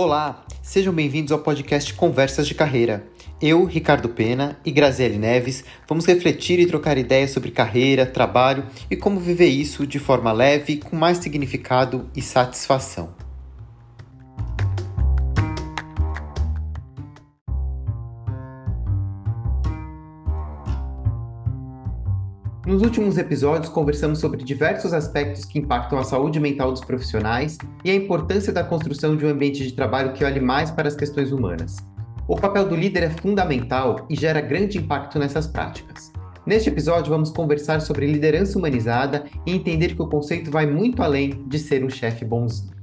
Olá, sejam bem-vindos ao podcast Conversas de Carreira. Eu, Ricardo Pena e Graziele Neves vamos refletir e trocar ideias sobre carreira, trabalho e como viver isso de forma leve, com mais significado e satisfação. Nos últimos episódios, conversamos sobre diversos aspectos que impactam a saúde mental dos profissionais e a importância da construção de um ambiente de trabalho que olhe mais para as questões humanas. O papel do líder é fundamental e gera grande impacto nessas práticas. Neste episódio, vamos conversar sobre liderança humanizada e entender que o conceito vai muito além de ser um chefe bonzinho.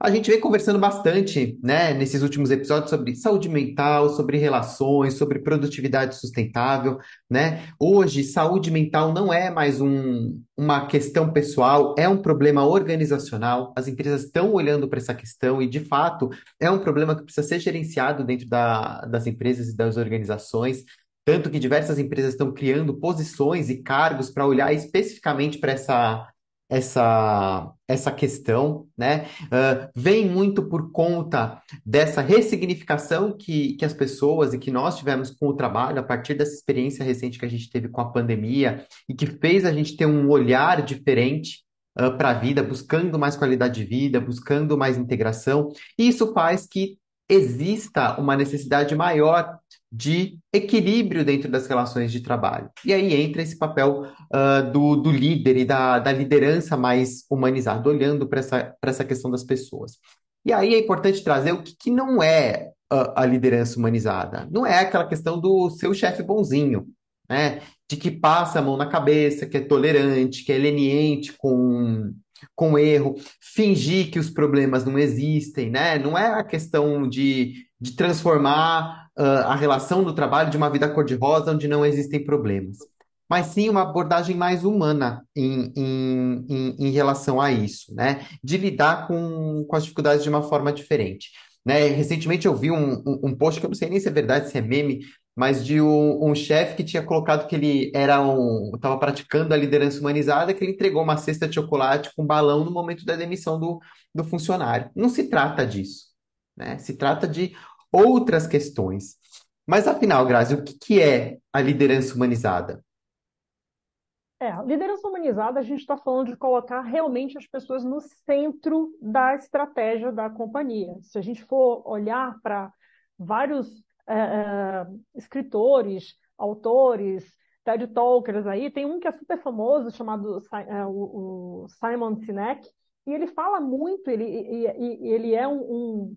A gente vem conversando bastante, né, nesses últimos episódios sobre saúde mental, sobre relações, sobre produtividade sustentável, né? Hoje, saúde mental não é mais um, uma questão pessoal, é um problema organizacional. As empresas estão olhando para essa questão e, de fato, é um problema que precisa ser gerenciado dentro da, das empresas e das organizações. Tanto que diversas empresas estão criando posições e cargos para olhar especificamente para essa essa, essa questão, né? Uh, vem muito por conta dessa ressignificação que, que as pessoas e que nós tivemos com o trabalho a partir dessa experiência recente que a gente teve com a pandemia e que fez a gente ter um olhar diferente uh, para a vida, buscando mais qualidade de vida, buscando mais integração. E isso faz que exista uma necessidade maior de equilíbrio dentro das relações de trabalho. E aí entra esse papel uh, do, do líder e da, da liderança mais humanizada, olhando para essa, essa questão das pessoas. E aí é importante trazer o que, que não é a, a liderança humanizada. Não é aquela questão do seu chefe bonzinho, né? De que passa a mão na cabeça, que é tolerante, que é leniente com, com erro, fingir que os problemas não existem, né? Não é a questão de, de transformar a relação do trabalho de uma vida cor-de-rosa onde não existem problemas, mas sim uma abordagem mais humana em, em, em, em relação a isso, né? De lidar com, com as dificuldades de uma forma diferente. Né? Recentemente eu vi um, um, um post que eu não sei nem se é verdade, se é meme, mas de um, um chefe que tinha colocado que ele era um, estava praticando a liderança humanizada, que ele entregou uma cesta de chocolate com balão no momento da demissão do, do funcionário. Não se trata disso, né? Se trata de outras questões. Mas afinal, Grazi, o que, é a liderança humanizada? É, liderança humanizada, a gente está falando de colocar realmente as pessoas no centro da estratégia da companhia. Se a gente for olhar para vários é, é, escritores, autores, TED Talkers aí, tem um que é super famoso, chamado é, o, o Simon Sinek, e ele fala muito, ele, e, ele é um, um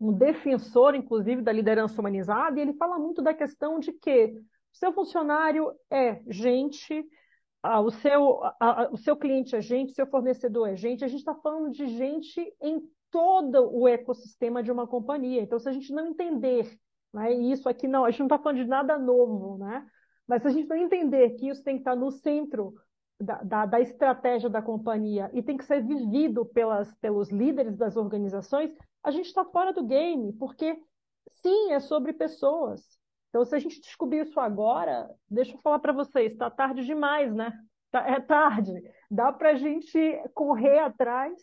um defensor, inclusive, da liderança humanizada, e ele fala muito da questão de que o seu funcionário é gente, o, seu, o seu cliente é gente, seu fornecedor é gente, a gente está falando de gente em todo o ecossistema de uma companhia. Então, se a gente não entender, né, e isso aqui não, a gente não está falando de nada novo, né? Mas se a gente não entender que isso tem que estar no centro da, da, da, estratégia da companhia e tem que ser vivido pelas, pelos líderes das organizações, a gente está fora do game, porque sim, é sobre pessoas. Então, se a gente descobrir isso agora, deixa eu falar para vocês, está tarde demais, né? Tá, é tarde. Dá para a gente correr atrás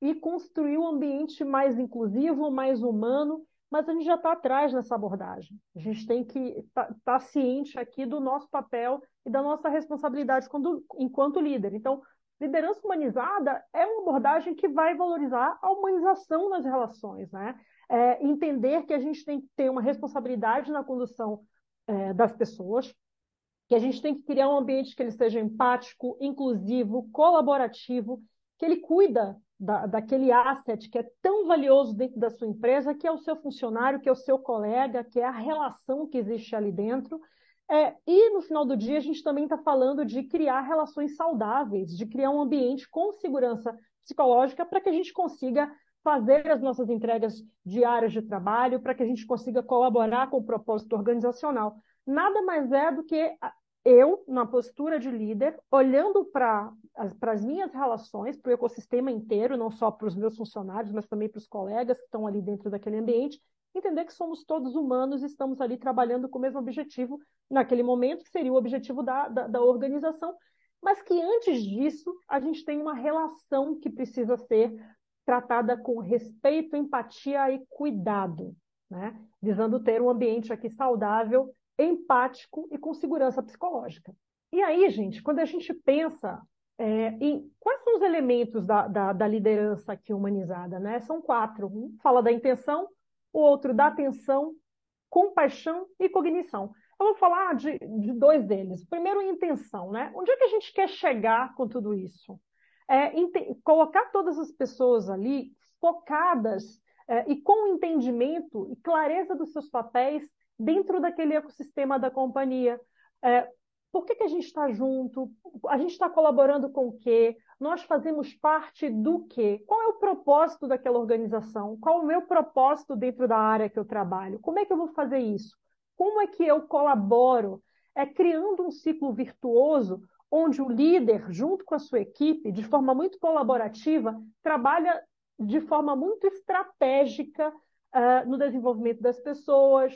e construir um ambiente mais inclusivo, mais humano, mas a gente já está atrás nessa abordagem. A gente tem que estar tá, tá ciente aqui do nosso papel e da nossa responsabilidade quando, enquanto líder. Então, Liderança humanizada é uma abordagem que vai valorizar a humanização nas relações, né? É, entender que a gente tem que ter uma responsabilidade na condução é, das pessoas, que a gente tem que criar um ambiente que ele seja empático, inclusivo, colaborativo, que ele cuida da, daquele asset que é tão valioso dentro da sua empresa, que é o seu funcionário, que é o seu colega, que é a relação que existe ali dentro, é, e no final do dia, a gente também está falando de criar relações saudáveis, de criar um ambiente com segurança psicológica para que a gente consiga fazer as nossas entregas diárias de trabalho, para que a gente consiga colaborar com o propósito organizacional. Nada mais é do que eu, na postura de líder, olhando para as minhas relações, para o ecossistema inteiro, não só para os meus funcionários, mas também para os colegas que estão ali dentro daquele ambiente, entender que somos todos humanos e estamos ali trabalhando com o mesmo objetivo naquele momento, que seria o objetivo da, da, da organização, mas que antes disso a gente tem uma relação que precisa ser tratada com respeito, empatia e cuidado, né? visando ter um ambiente aqui saudável, empático e com segurança psicológica. E aí, gente, quando a gente pensa é, em quais são os elementos da, da, da, liderança aqui humanizada, né? São quatro. Um fala da intenção, o outro da atenção, compaixão e cognição. Eu vou falar de, de dois deles. Primeiro, intenção, né? Onde é que a gente quer chegar com tudo isso? É, colocar todas as pessoas ali focadas é, e com entendimento e clareza dos seus papéis dentro daquele ecossistema da companhia. É, por que, que a gente está junto? A gente está colaborando com o quê? Nós fazemos parte do quê? Qual é o propósito daquela organização? Qual é o meu propósito dentro da área que eu trabalho? Como é que eu vou fazer isso? Como é que eu colaboro? É criando um ciclo virtuoso onde o líder, junto com a sua equipe, de forma muito colaborativa, trabalha de forma muito estratégica uh, no desenvolvimento das pessoas,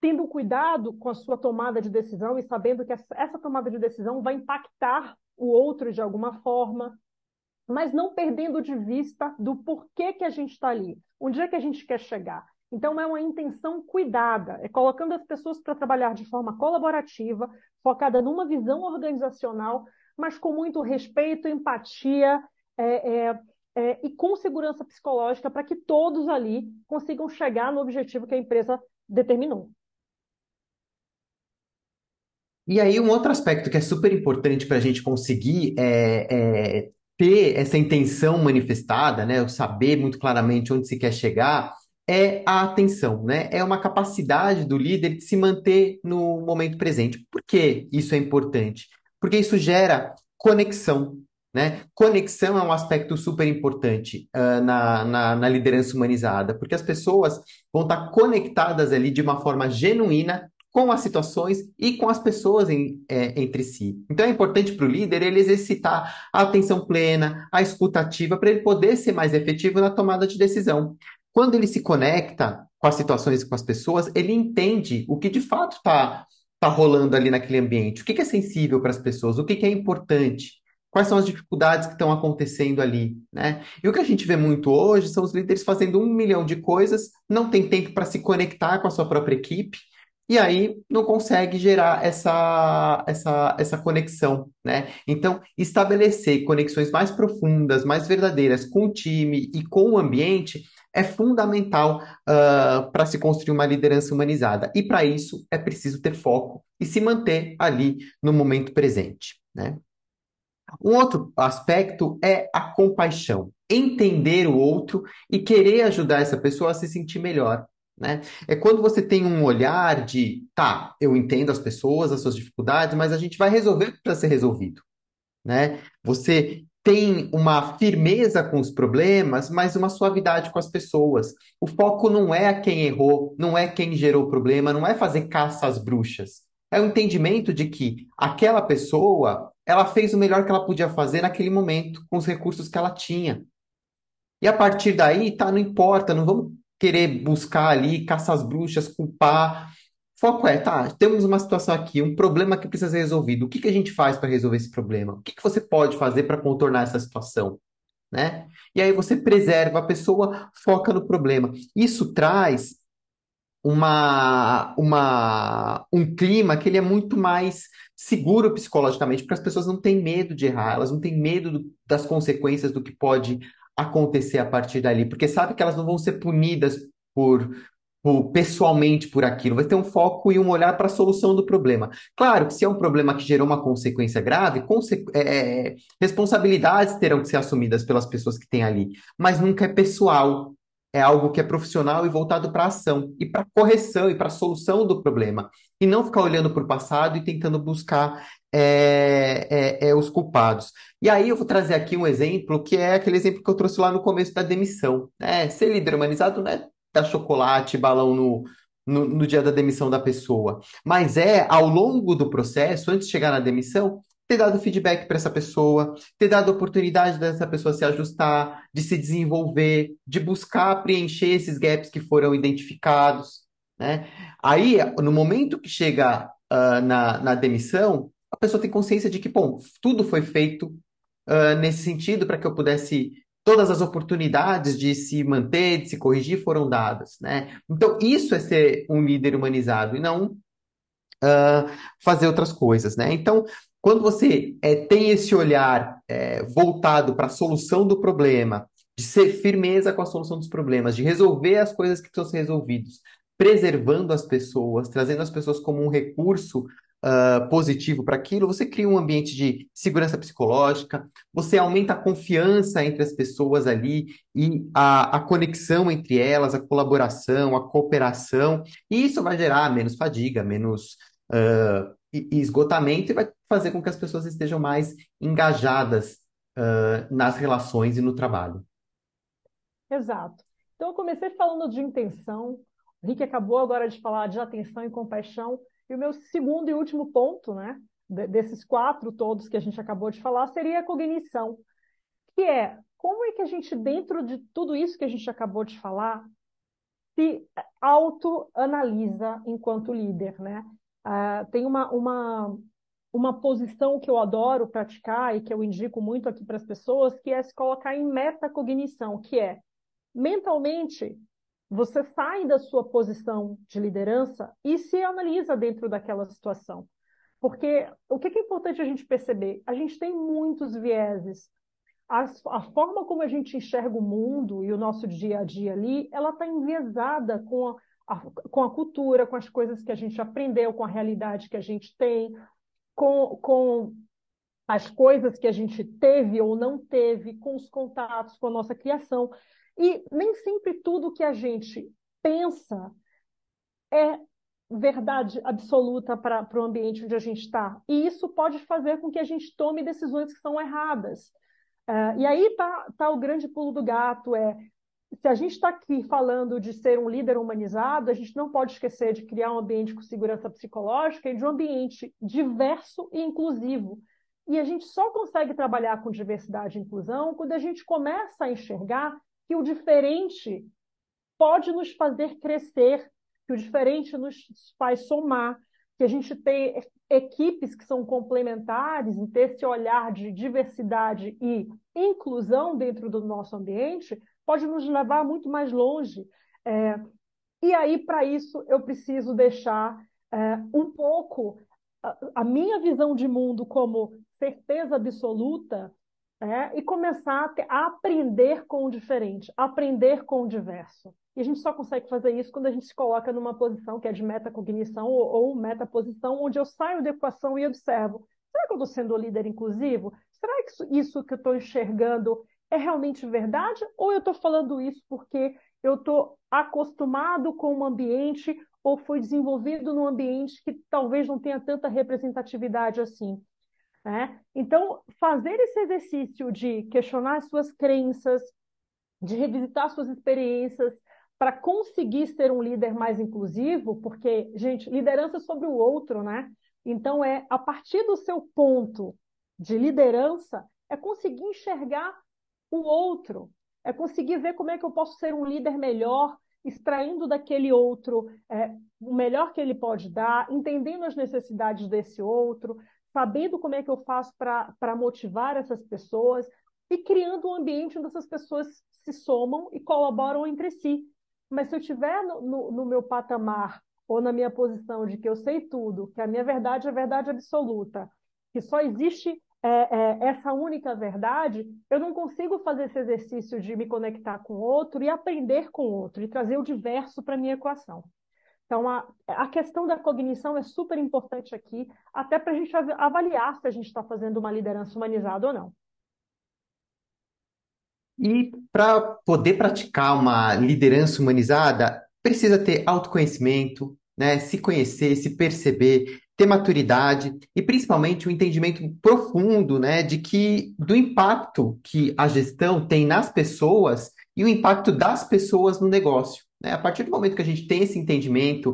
tendo cuidado com a sua tomada de decisão e sabendo que essa tomada de decisão vai impactar o outro de alguma forma, mas não perdendo de vista do porquê que a gente está ali, onde é que a gente quer chegar. Então, é uma intenção cuidada, é colocando as pessoas para trabalhar de forma colaborativa, focada numa visão organizacional, mas com muito respeito, empatia é, é, é, e com segurança psicológica para que todos ali consigam chegar no objetivo que a empresa determinou. E aí, um outro aspecto que é super importante para a gente conseguir é, é, ter essa intenção manifestada, né, saber muito claramente onde se quer chegar, é a atenção, né? É uma capacidade do líder de se manter no momento presente. Por que isso é importante? Porque isso gera conexão, né? Conexão é um aspecto super importante uh, na, na, na, liderança humanizada, porque as pessoas vão estar conectadas ali de uma forma genuína com as situações e com as pessoas em, é, entre si. Então é importante para o líder ele exercitar a atenção plena, a escutativa, para ele poder ser mais efetivo na tomada de decisão. Quando ele se conecta com as situações e com as pessoas, ele entende o que de fato está tá rolando ali naquele ambiente, o que, que é sensível para as pessoas, o que, que é importante, quais são as dificuldades que estão acontecendo ali, né? E o que a gente vê muito hoje são os líderes fazendo um milhão de coisas, não tem tempo para se conectar com a sua própria equipe, e aí não consegue gerar essa, essa, essa conexão, né? Então, estabelecer conexões mais profundas, mais verdadeiras com o time e com o ambiente é fundamental uh, para se construir uma liderança humanizada. E para isso é preciso ter foco e se manter ali no momento presente, né? Um outro aspecto é a compaixão, entender o outro e querer ajudar essa pessoa a se sentir melhor. Né? É quando você tem um olhar de, tá, eu entendo as pessoas, as suas dificuldades, mas a gente vai resolver para ser resolvido. Né? Você tem uma firmeza com os problemas, mas uma suavidade com as pessoas. O foco não é quem errou, não é quem gerou o problema, não é fazer caça às bruxas. É o entendimento de que aquela pessoa, ela fez o melhor que ela podia fazer naquele momento, com os recursos que ela tinha. E a partir daí, tá, não importa, não vamos querer buscar ali, caçar as bruxas, culpar. Foco é, tá, temos uma situação aqui, um problema que precisa ser resolvido. O que que a gente faz para resolver esse problema? O que que você pode fazer para contornar essa situação? Né? E aí você preserva a pessoa, foca no problema. Isso traz uma, uma, um clima que ele é muito mais seguro psicologicamente, porque as pessoas não têm medo de errar, elas não têm medo do, das consequências do que pode acontecer a partir dali, porque sabe que elas não vão ser punidas por, por pessoalmente por aquilo, vai ter um foco e um olhar para a solução do problema. Claro que se é um problema que gerou uma consequência grave, conse é, é, responsabilidades terão que ser assumidas pelas pessoas que têm ali, mas nunca é pessoal. É algo que é profissional e voltado para ação e para correção e para solução do problema. E não ficar olhando para o passado e tentando buscar é, é, é, os culpados. E aí eu vou trazer aqui um exemplo que é aquele exemplo que eu trouxe lá no começo da demissão. Né? Ser líder humanizado não é dar chocolate, balão no, no, no dia da demissão da pessoa, mas é ao longo do processo, antes de chegar na demissão, ter dado feedback para essa pessoa, ter dado oportunidade dessa pessoa se ajustar, de se desenvolver, de buscar preencher esses gaps que foram identificados. Né? Aí, no momento que chega uh, na, na demissão, pessoa tem consciência de que, bom, tudo foi feito uh, nesse sentido para que eu pudesse todas as oportunidades de se manter, de se corrigir foram dadas, né? Então, isso é ser um líder humanizado e não uh, fazer outras coisas, né? Então, quando você é, tem esse olhar é, voltado para a solução do problema, de ser firmeza com a solução dos problemas, de resolver as coisas que precisam ser resolvidas, preservando as pessoas, trazendo as pessoas como um recurso uh, positivo para aquilo, você cria um ambiente de segurança psicológica, você aumenta a confiança entre as pessoas ali e a, a conexão entre elas, a colaboração, a cooperação, e isso vai gerar menos fadiga, menos uh, esgotamento e vai fazer com que as pessoas estejam mais engajadas uh, nas relações e no trabalho. Exato. Então, eu comecei falando de intenção, o Rick acabou agora de falar de atenção e compaixão, e o meu segundo e último ponto, né, desses quatro todos que a gente acabou de falar, seria a cognição, que é como é que a gente, dentro de tudo isso que a gente acabou de falar, se autoanalisa enquanto líder, né? Uh, tem uma, uma, uma posição que eu adoro praticar e que eu indico muito aqui para as pessoas, que é se colocar em metacognição, que é mentalmente você sai da sua posição de liderança e se analisa dentro daquela situação. Porque o que é importante a gente perceber? A gente tem muitos vieses. A, a forma como a gente enxerga o mundo e o nosso dia a dia ali, ela está enviesada com a, a, com a cultura, com as coisas que a gente aprendeu, com a realidade que a gente tem, com, com as coisas que a gente teve ou não teve, com os contatos, com a nossa criação. E nem sempre tudo que a gente pensa é verdade absoluta para o ambiente onde a gente está. E isso pode fazer com que a gente tome decisões que são erradas. Uh, e aí está tá o grande pulo do gato, é se a gente está aqui falando de ser um líder humanizado, a gente não pode esquecer de criar um ambiente com segurança psicológica e de um ambiente diverso e inclusivo. E a gente só consegue trabalhar com diversidade e inclusão quando a gente começa a enxergar que o diferente pode nos fazer crescer, que o diferente nos faz somar, que a gente tem equipes que são complementares, em ter esse olhar de diversidade e inclusão dentro do nosso ambiente, pode nos levar muito mais longe. É, e aí, para isso, eu preciso deixar é, um pouco a, a minha visão de mundo como certeza absoluta é, e começar a, ter, a, aprender com o diferente, aprender com o diverso. E a gente só consegue fazer isso quando a gente se coloca numa posição que é de metacognição ou, ou metaposição, onde eu saio da equação e observo. Será que eu estou sendo líder inclusivo? Será que isso, isso que eu estou enxergando é realmente verdade? Ou eu estou falando isso porque eu estou acostumado com um ambiente ou foi desenvolvido num ambiente que talvez não tenha tanta representatividade assim? Né? Então, fazer esse exercício de questionar as suas crenças, de revisitar suas experiências, para conseguir ser um líder mais inclusivo, porque, gente, liderança é sobre o outro, né? Então, é a partir do seu ponto de liderança, é conseguir enxergar o outro, é conseguir ver como é que eu posso ser um líder melhor, extraindo daquele outro é, o melhor que ele pode dar, entendendo as necessidades desse outro, sabendo como é que eu faço para motivar essas pessoas e criando um ambiente onde essas pessoas se somam e colaboram entre si. Mas se eu estiver no, no, no meu patamar ou na minha posição de que eu sei tudo, que a minha verdade é verdade absoluta, que só existe é, é, essa única verdade, eu não consigo fazer esse exercício de me conectar com o outro e aprender com o outro, e trazer o diverso para a minha equação. Então, a, a questão da cognição é super importante aqui, até para a gente avaliar se a gente está fazendo uma liderança humanizada ou não. E para poder praticar uma liderança humanizada, precisa ter autoconhecimento, né? Se conhecer, se perceber, ter maturidade e principalmente um entendimento profundo, né, de que do impacto que a gestão tem nas pessoas e o impacto das pessoas no negócio. Né? A partir do momento que a gente tem esse entendimento,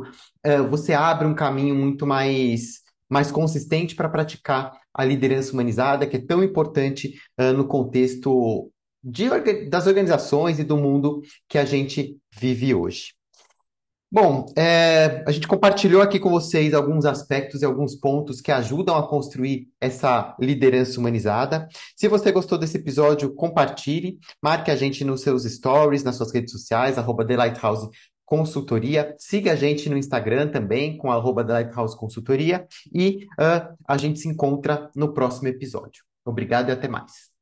uh, você abre um caminho muito mais, mais consistente para praticar a liderança humanizada, que é tão importante uh, no contexto de, das organizações e do mundo que a gente vive hoje. Bom, é, a gente compartilhou aqui com vocês alguns aspectos e alguns pontos que ajudam a construir essa liderança humanizada. Se você gostou desse episódio, compartilhe, marque a gente nos seus stories, nas suas redes sociais, arroba The Lighthouse Consultoria. Siga a gente no Instagram também, com arroba The Lighthouse Consultoria. E uh, a gente se encontra no próximo episódio. Obrigado e até mais.